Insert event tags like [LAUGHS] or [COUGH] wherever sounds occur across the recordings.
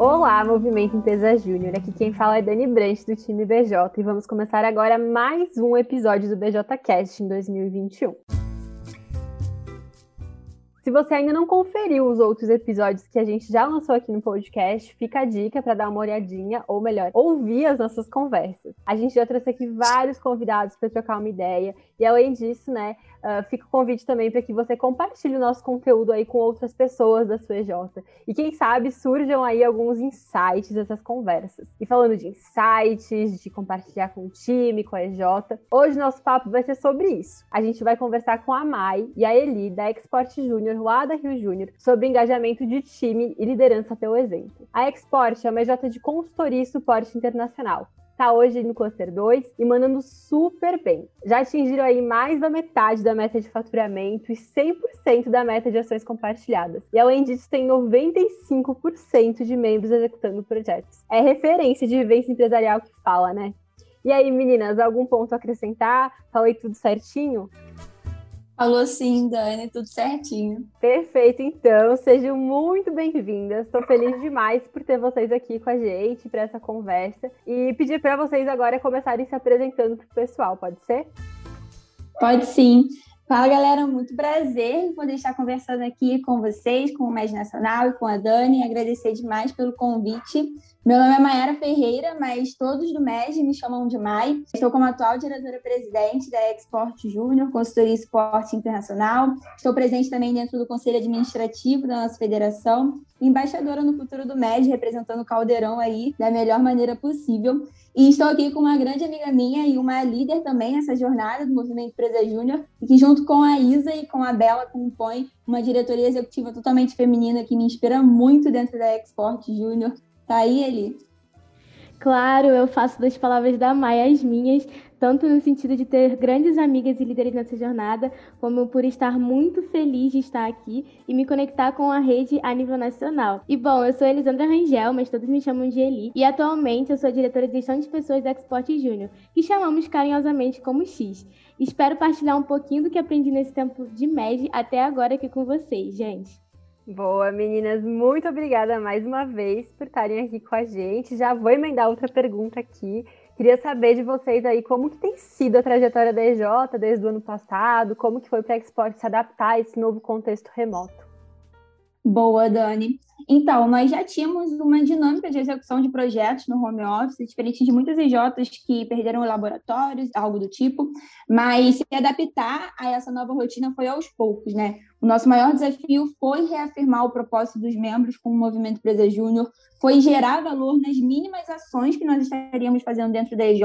Olá, Movimento Empresa Júnior. Aqui quem fala é Dani Brandt do time BJ e vamos começar agora mais um episódio do BJ Cast em 2021. Se você ainda não conferiu os outros episódios que a gente já lançou aqui no podcast, fica a dica para dar uma olhadinha, ou melhor, ouvir as nossas conversas. A gente já trouxe aqui vários convidados para trocar uma ideia, e além disso, né, uh, fica o convite também para que você compartilhe o nosso conteúdo aí com outras pessoas da sua EJ. E quem sabe surjam aí alguns insights dessas conversas. E falando de insights, de compartilhar com o time, com a EJ, hoje nosso papo vai ser sobre isso. A gente vai conversar com a Mai e a Eli da Export Júnior Júnior, lá da Rio Júnior, sobre engajamento de time e liderança pelo exemplo. A Export é uma EJ de consultoria e suporte internacional. Está hoje no Cluster 2 e mandando super bem. Já atingiram aí mais da metade da meta de faturamento e 100% da meta de ações compartilhadas. E além disso, tem 95% de membros executando projetos. É referência de vivência empresarial que fala, né? E aí, meninas, algum ponto a acrescentar? Falei tudo certinho? Falou sim, Dani, tudo certinho. Perfeito, então, sejam muito bem-vindas. Estou feliz demais por ter vocês aqui com a gente para essa conversa e pedir para vocês agora começarem se apresentando para o pessoal, pode ser? Pode sim. Fala, galera, muito prazer poder estar conversando aqui com vocês, com o MED Nacional e com a Dani. Agradecer demais pelo convite. Meu nome é Mayara Ferreira, mas todos do MED me chamam de Mai. Estou como atual diretora-presidente da Export Júnior, consultoria esporte internacional. Estou presente também dentro do conselho administrativo da nossa federação. Embaixadora no futuro do MED, representando o Caldeirão aí da melhor maneira possível. E estou aqui com uma grande amiga minha e uma líder também nessa jornada do Movimento Empresa Júnior, que junto com a Isa e com a Bela compõe uma diretoria executiva totalmente feminina que me inspira muito dentro da Export Júnior. Tá aí, Eli? Claro, eu faço das palavras da Maia as minhas tanto no sentido de ter grandes amigas e líderes nessa jornada, como por estar muito feliz de estar aqui e me conectar com a rede a nível nacional. E bom, eu sou Elisandra Rangel, mas todos me chamam de Eli, e atualmente eu sou diretora de gestão de pessoas da Export Júnior, que chamamos carinhosamente como X. Espero partilhar um pouquinho do que aprendi nesse tempo de MED até agora aqui com vocês, gente. Boa, meninas, muito obrigada mais uma vez por estarem aqui com a gente. Já vou emendar outra pergunta aqui. Queria saber de vocês aí como que tem sido a trajetória da EJ desde o ano passado, como que foi para a Export se adaptar a esse novo contexto remoto. Boa, Dani. Então, nós já tínhamos uma dinâmica de execução de projetos no home office, diferente de muitas EJs que perderam laboratórios, algo do tipo, mas se adaptar a essa nova rotina foi aos poucos, né? O nosso maior desafio foi reafirmar o propósito dos membros com o Movimento Empresa Júnior, foi gerar valor nas mínimas ações que nós estaríamos fazendo dentro da EJ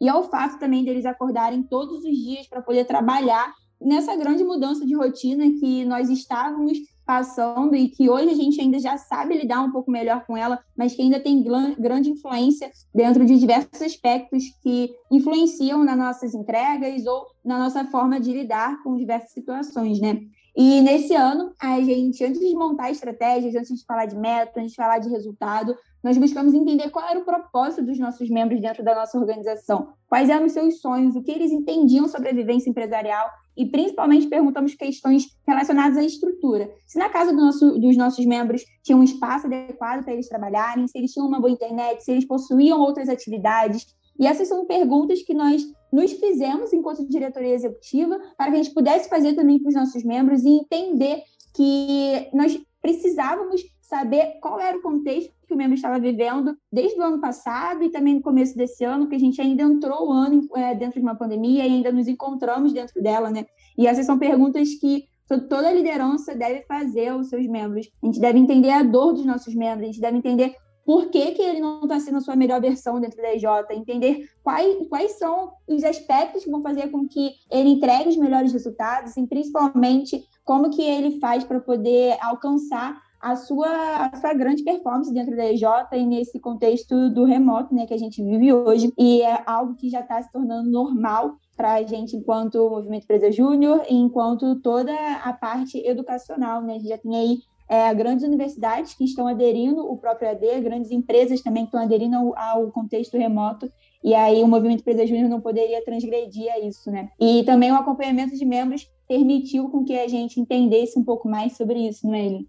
e ao fato também deles acordarem todos os dias para poder trabalhar nessa grande mudança de rotina que nós estávamos passando e que hoje a gente ainda já sabe lidar um pouco melhor com ela, mas que ainda tem grande influência dentro de diversos aspectos que influenciam nas nossas entregas ou na nossa forma de lidar com diversas situações, né? E nesse ano, a gente, antes de montar estratégias, antes de falar de meta, antes de falar de resultado, nós buscamos entender qual era o propósito dos nossos membros dentro da nossa organização, quais eram os seus sonhos, o que eles entendiam sobre a vivência empresarial e principalmente perguntamos questões relacionadas à estrutura. Se na casa do nosso, dos nossos membros tinha um espaço adequado para eles trabalharem, se eles tinham uma boa internet, se eles possuíam outras atividades. E essas são perguntas que nós nos fizemos enquanto diretoria executiva para que a gente pudesse fazer também para os nossos membros e entender que nós precisávamos saber qual era o contexto que o membro estava vivendo desde o ano passado e também no começo desse ano, que a gente ainda entrou o ano é, dentro de uma pandemia e ainda nos encontramos dentro dela, né? E essas são perguntas que toda liderança deve fazer aos seus membros. A gente deve entender a dor dos nossos membros, a gente deve entender por que, que ele não está sendo a sua melhor versão dentro da EJ, entender quais, quais são os aspectos que vão fazer com que ele entregue os melhores resultados e principalmente como que ele faz para poder alcançar a sua, a sua grande performance dentro da EJ e nesse contexto do remoto né, que a gente vive hoje. E é algo que já está se tornando normal para a gente enquanto Movimento Empresa Júnior e enquanto toda a parte educacional. Né? A gente já tem aí é, grandes universidades que estão aderindo o próprio AD, grandes empresas também que estão aderindo ao, ao contexto remoto, e aí o Movimento Empresa Júnior não poderia transgredir a isso, né? E também o acompanhamento de membros permitiu com que a gente entendesse um pouco mais sobre isso, não é, Eli?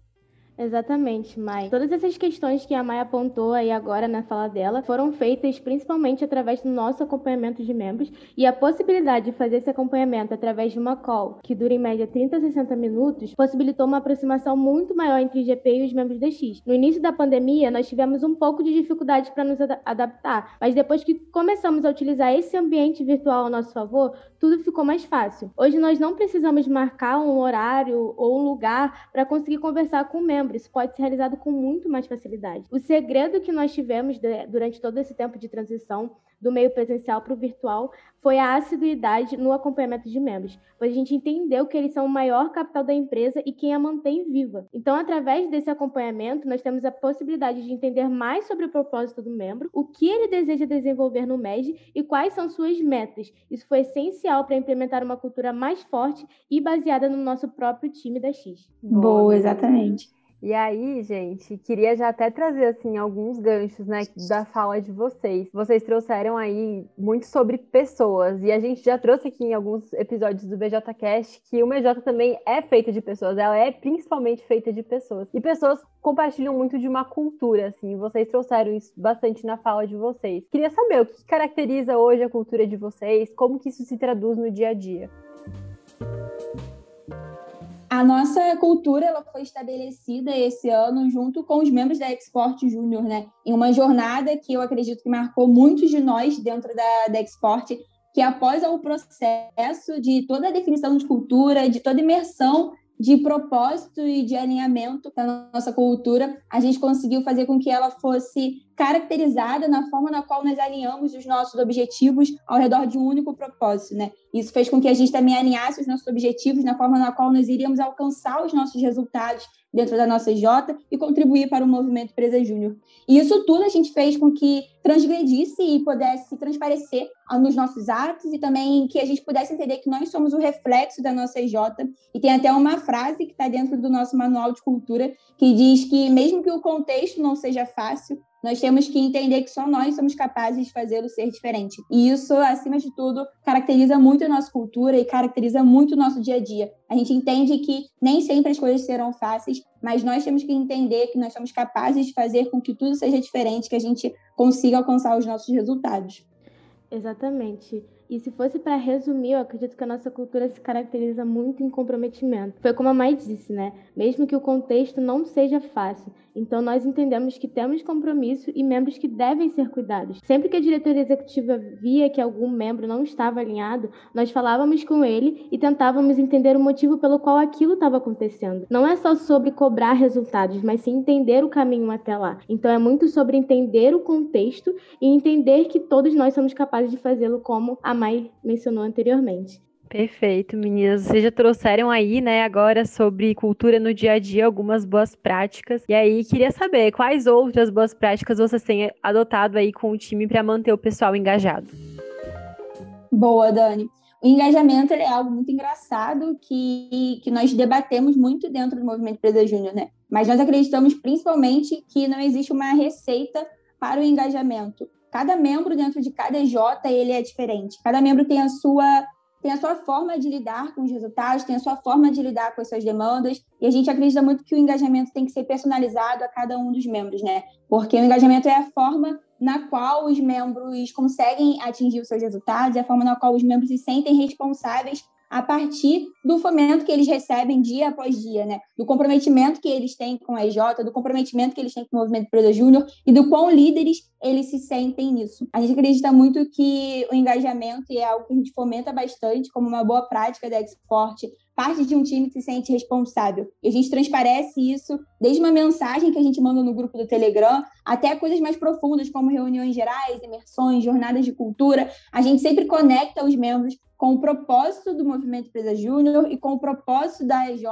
Exatamente, Mai. Todas essas questões que a Mai apontou aí agora na fala dela foram feitas principalmente através do nosso acompanhamento de membros e a possibilidade de fazer esse acompanhamento através de uma call, que dura em média 30 a 60 minutos, possibilitou uma aproximação muito maior entre o GP e os membros da X. No início da pandemia, nós tivemos um pouco de dificuldade para nos ad adaptar, mas depois que começamos a utilizar esse ambiente virtual ao nosso favor, tudo ficou mais fácil. Hoje nós não precisamos marcar um horário ou um lugar para conseguir conversar com o membro. Isso pode ser realizado com muito mais facilidade. O segredo que nós tivemos durante todo esse tempo de transição do meio presencial para o virtual foi a assiduidade no acompanhamento de membros, pois a gente entendeu que eles são o maior capital da empresa e quem a mantém viva. Então, através desse acompanhamento, nós temos a possibilidade de entender mais sobre o propósito do membro, o que ele deseja desenvolver no MED e quais são suas metas. Isso foi essencial para implementar uma cultura mais forte e baseada no nosso próprio time da X. Boa, exatamente. E aí, gente, queria já até trazer assim alguns ganchos, né, da fala de vocês. Vocês trouxeram aí muito sobre pessoas e a gente já trouxe aqui em alguns episódios do BJcast que o BJ também é feita de pessoas, ela é principalmente feita de pessoas. E pessoas compartilham muito de uma cultura, assim. Vocês trouxeram isso bastante na fala de vocês. Queria saber o que caracteriza hoje a cultura de vocês, como que isso se traduz no dia a dia. A nossa cultura ela foi estabelecida esse ano junto com os membros da Export Júnior, né? Em uma jornada que eu acredito que marcou muitos de nós dentro da, da Export, que após o processo de toda a definição de cultura, de toda imersão de propósito e de alinhamento da nossa cultura, a gente conseguiu fazer com que ela fosse caracterizada na forma na qual nós alinhamos os nossos objetivos ao redor de um único propósito, né? Isso fez com que a gente também alinhasse os nossos objetivos na forma na qual nós iríamos alcançar os nossos resultados dentro da nossa J e contribuir para o movimento Empresa Júnior. E isso tudo a gente fez com que transgredisse e pudesse transparecer nos nossos atos e também que a gente pudesse entender que nós somos o reflexo da nossa EJ. E tem até uma frase que está dentro do nosso manual de cultura que diz que mesmo que o contexto não seja fácil, nós temos que entender que só nós somos capazes de fazê-lo ser diferente. E isso, acima de tudo, caracteriza muito a nossa cultura e caracteriza muito o nosso dia a dia. A gente entende que nem sempre as coisas serão fáceis, mas nós temos que entender que nós somos capazes de fazer com que tudo seja diferente, que a gente consiga alcançar os nossos resultados. Exatamente. E se fosse para resumir, eu acredito que a nossa cultura se caracteriza muito em comprometimento. Foi como a Mai disse, né? Mesmo que o contexto não seja fácil, então, nós entendemos que temos compromisso e membros que devem ser cuidados. Sempre que a diretoria executiva via que algum membro não estava alinhado, nós falávamos com ele e tentávamos entender o motivo pelo qual aquilo estava acontecendo. Não é só sobre cobrar resultados, mas sim entender o caminho até lá. Então, é muito sobre entender o contexto e entender que todos nós somos capazes de fazê-lo, como a Mai mencionou anteriormente. Perfeito, meninas. Vocês já trouxeram aí, né, agora sobre cultura no dia a dia, algumas boas práticas. E aí, queria saber quais outras boas práticas vocês têm adotado aí com o time para manter o pessoal engajado. Boa, Dani. O engajamento é algo muito engraçado que, que nós debatemos muito dentro do movimento Empresa Júnior, né? Mas nós acreditamos principalmente que não existe uma receita para o engajamento. Cada membro dentro de cada EJ ele é diferente. Cada membro tem a sua tem a sua forma de lidar com os resultados, tem a sua forma de lidar com as suas demandas, e a gente acredita muito que o engajamento tem que ser personalizado a cada um dos membros, né? Porque o engajamento é a forma na qual os membros conseguem atingir os seus resultados, é a forma na qual os membros se sentem responsáveis a partir do fomento que eles recebem dia após dia, né? Do comprometimento que eles têm com a EJ, do comprometimento que eles têm com o Movimento Empresa Júnior e do quão líderes eles se sentem nisso. A gente acredita muito que o engajamento é algo que a gente fomenta bastante como uma boa prática da Export, parte de um time se sente responsável. E a gente transparece isso desde uma mensagem que a gente manda no grupo do Telegram até coisas mais profundas, como reuniões gerais, imersões, jornadas de cultura. A gente sempre conecta os membros com o propósito do Movimento Empresa Júnior e com o propósito da EJ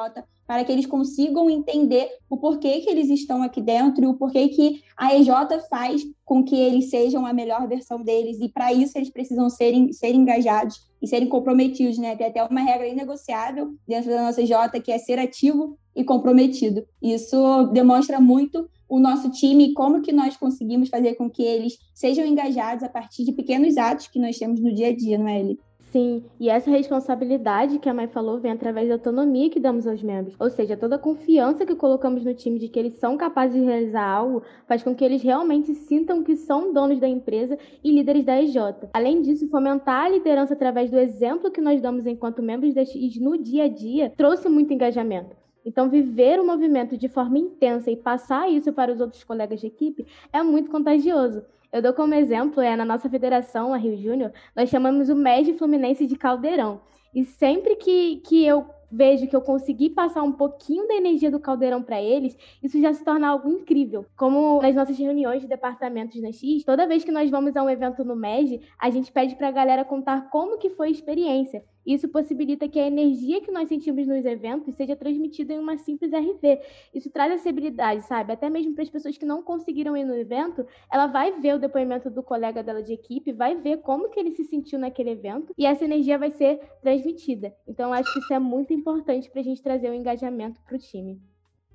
para que eles consigam entender o porquê que eles estão aqui dentro e o porquê que a EJ faz com que eles sejam a melhor versão deles e para isso eles precisam serem, ser engajados e serem comprometidos, né? Tem até uma regra inegociável dentro da nossa EJ que é ser ativo e comprometido. Isso demonstra muito o nosso time e como que nós conseguimos fazer com que eles sejam engajados a partir de pequenos atos que nós temos no dia a dia, não é, Eli? Sim, e essa responsabilidade que a mãe falou vem através da autonomia que damos aos membros. Ou seja, toda a confiança que colocamos no time de que eles são capazes de realizar algo faz com que eles realmente sintam que são donos da empresa e líderes da EJ. Além disso, fomentar a liderança através do exemplo que nós damos enquanto membros da X no dia a dia trouxe muito engajamento. Então, viver o movimento de forma intensa e passar isso para os outros colegas de equipe é muito contagioso. Eu dou como exemplo, é na nossa federação, a Rio Júnior, nós chamamos o MED Fluminense de Caldeirão. E sempre que, que eu vejo que eu consegui passar um pouquinho da energia do caldeirão para eles, isso já se torna algo incrível. Como nas nossas reuniões de departamentos na X, toda vez que nós vamos a um evento no MED, a gente pede para a galera contar como que foi a experiência. Isso possibilita que a energia que nós sentimos nos eventos seja transmitida em uma simples RV. Isso traz acessibilidade, sabe? Até mesmo para as pessoas que não conseguiram ir no evento, ela vai ver o depoimento do colega dela de equipe, vai ver como que ele se sentiu naquele evento e essa energia vai ser transmitida. Então, acho que isso é muito importante para a gente trazer o um engajamento para o time.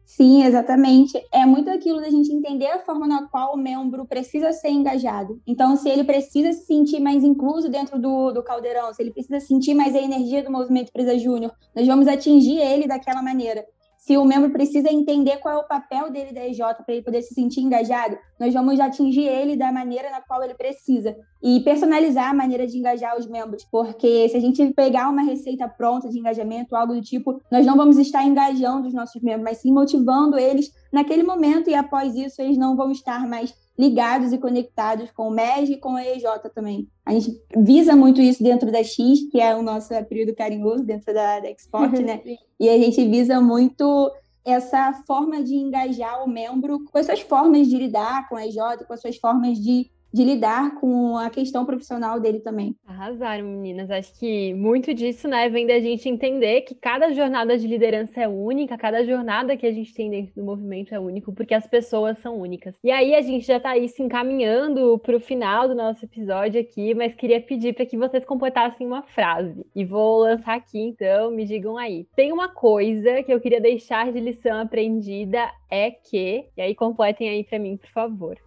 Sim, exatamente. É muito aquilo da gente entender a forma na qual o membro precisa ser engajado. Então, se ele precisa se sentir mais incluso dentro do, do caldeirão, se ele precisa sentir mais a energia do movimento Presa Júnior, nós vamos atingir ele daquela maneira se o membro precisa entender qual é o papel dele da EJ para ele poder se sentir engajado, nós vamos atingir ele da maneira na qual ele precisa e personalizar a maneira de engajar os membros, porque se a gente pegar uma receita pronta de engajamento, algo do tipo, nós não vamos estar engajando os nossos membros, mas sim motivando eles naquele momento e após isso eles não vão estar mais ligados e conectados com o MEG e com a EJ também. A gente visa muito isso dentro da X, que é o nosso período carinhoso dentro da, da Export, né? [LAUGHS] e a gente visa muito essa forma de engajar o membro com as suas formas de lidar com a EJ, com as suas formas de de lidar com a questão profissional dele também. Arrasaram, meninas. Acho que muito disso, né, vem da gente entender que cada jornada de liderança é única, cada jornada que a gente tem dentro do movimento é único, porque as pessoas são únicas. E aí a gente já tá aí se encaminhando para o final do nosso episódio aqui, mas queria pedir para que vocês completassem uma frase. E vou lançar aqui, então, me digam aí. Tem uma coisa que eu queria deixar de lição aprendida é que, e aí completem aí para mim, por favor.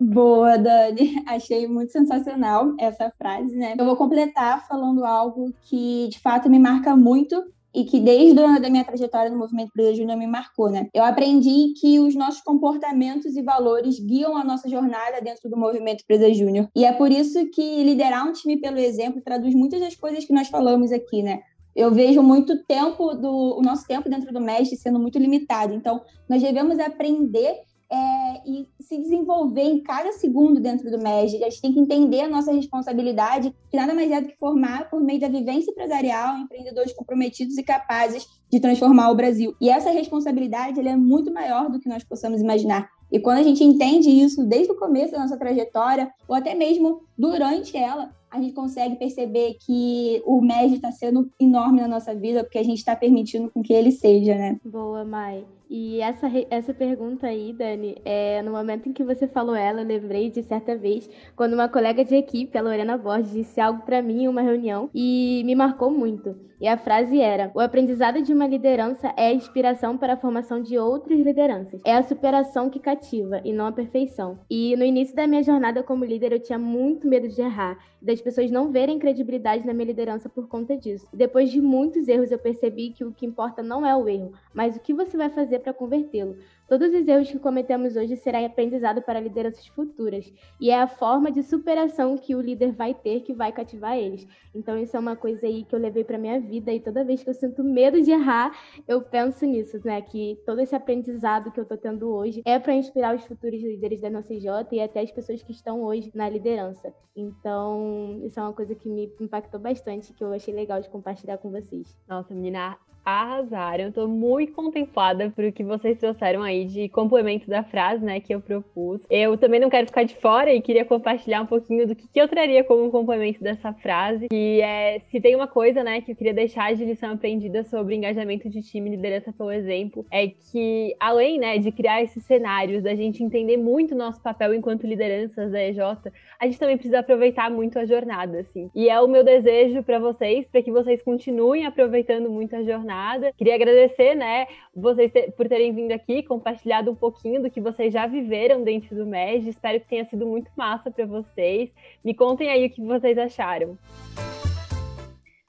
Boa, Dani. [LAUGHS] Achei muito sensacional essa frase, né? Eu vou completar falando algo que de fato me marca muito e que desde a da minha trajetória no movimento Presa Júnior me marcou, né? Eu aprendi que os nossos comportamentos e valores guiam a nossa jornada dentro do movimento Presa Júnior. E é por isso que liderar um time pelo exemplo traduz muitas das coisas que nós falamos aqui, né? Eu vejo muito tempo do o nosso tempo dentro do mestre sendo muito limitado. Então, nós devemos aprender é, e se desenvolver em cada segundo dentro do MEG. A gente tem que entender a nossa responsabilidade, que nada mais é do que formar, por meio da vivência empresarial, empreendedores comprometidos e capazes de transformar o Brasil. E essa responsabilidade é muito maior do que nós possamos imaginar. E quando a gente entende isso desde o começo da nossa trajetória, ou até mesmo durante ela, a gente consegue perceber que o MED está sendo enorme na nossa vida, porque a gente está permitindo com que ele seja, né? Boa, Mai. E essa, essa pergunta aí, Dani, é, no momento em que você falou ela, eu lembrei de certa vez, quando uma colega de equipe, a Lorena Borges, disse algo para mim em uma reunião e me marcou muito. E a frase era: O aprendizado de uma liderança é a inspiração para a formação de outras lideranças. É a superação que cativa e não a perfeição. E no início da minha jornada como líder, eu tinha muito medo de errar, das pessoas não verem credibilidade na minha liderança por conta disso. Depois de muitos erros, eu percebi que o que importa não é o erro, mas o que você vai fazer para convertê-lo. Todos os erros que cometemos hoje serão aprendizado para lideranças futuras, e é a forma de superação que o líder vai ter que vai cativar eles. Então isso é uma coisa aí que eu levei para minha vida e toda vez que eu sinto medo de errar, eu penso nisso, né, que todo esse aprendizado que eu tô tendo hoje é para inspirar os futuros líderes da nossa J e até as pessoas que estão hoje na liderança. Então, isso é uma coisa que me impactou bastante, que eu achei legal de compartilhar com vocês. Nossa, menina, arrasaram. Eu tô muito contemplada por o que vocês trouxeram aí de complemento da frase, né, que eu propus. Eu também não quero ficar de fora e queria compartilhar um pouquinho do que, que eu traria como complemento dessa frase, que é, se tem uma coisa, né, que eu queria deixar de lição aprendida sobre engajamento de time, liderança pelo exemplo, é que além, né, de criar esses cenários, da gente entender muito nosso papel enquanto lideranças da EJ, a gente também precisa aproveitar muito a jornada, assim. E é o meu desejo para vocês, para que vocês continuem aproveitando muito a jornada jornada. Queria agradecer, né, vocês ter, por terem vindo aqui, compartilhado um pouquinho do que vocês já viveram dentro do MED. Espero que tenha sido muito massa para vocês. Me contem aí o que vocês acharam.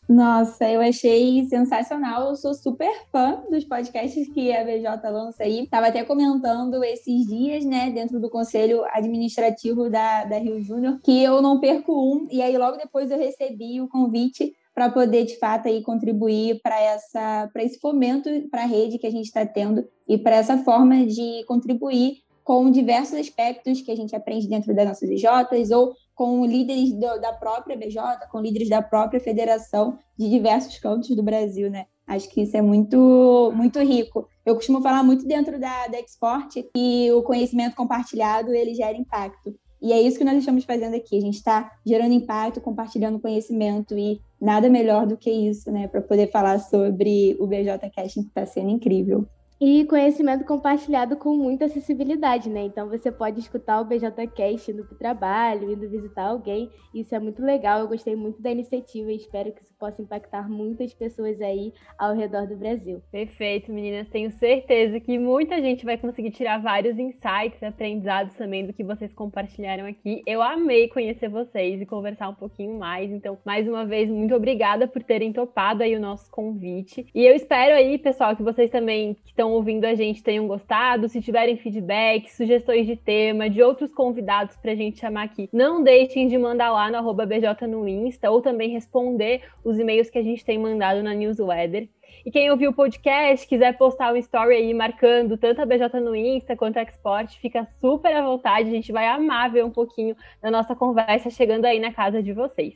Nossa, eu achei sensacional. Eu sou super fã dos podcasts que a BJ lança aí. Tava até comentando esses dias, né, dentro do conselho administrativo da, da Rio Júnior, que eu não perco um. E aí, logo depois, eu recebi o convite para poder, de fato, aí, contribuir para essa para esse fomento para a rede que a gente está tendo e para essa forma de contribuir com diversos aspectos que a gente aprende dentro das nossas IJs ou com líderes do, da própria BJ, com líderes da própria federação de diversos cantos do Brasil, né? Acho que isso é muito, muito rico. Eu costumo falar muito dentro da, da Export que o conhecimento compartilhado ele gera impacto. E é isso que nós estamos fazendo aqui. A gente está gerando impacto, compartilhando conhecimento e nada melhor do que isso, né, para poder falar sobre o BJ Casting que está sendo incrível. E conhecimento compartilhado com muita acessibilidade, né? Então você pode escutar o BJCast indo para o trabalho, indo visitar alguém. Isso é muito legal. Eu gostei muito da iniciativa e espero que isso possa impactar muitas pessoas aí ao redor do Brasil. Perfeito, meninas. Tenho certeza que muita gente vai conseguir tirar vários insights, aprendizados também do que vocês compartilharam aqui. Eu amei conhecer vocês e conversar um pouquinho mais. Então, mais uma vez, muito obrigada por terem topado aí o nosso convite. E eu espero aí, pessoal, que vocês também que estão ouvindo a gente tenham gostado. Se tiverem feedback, sugestões de tema, de outros convidados para a gente chamar aqui, não deixem de mandar lá no arroba BJ no Insta ou também responder os e-mails que a gente tem mandado na newsletter. E quem ouviu o podcast, quiser postar um story aí marcando tanto a BJ no Insta quanto a Export, fica super à vontade. A gente vai amar ver um pouquinho da nossa conversa chegando aí na casa de vocês.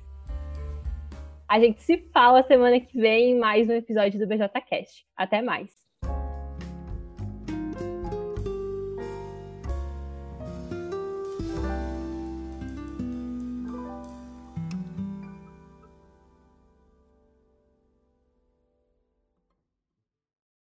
A gente se fala semana que vem em mais um episódio do BJCast. Até mais!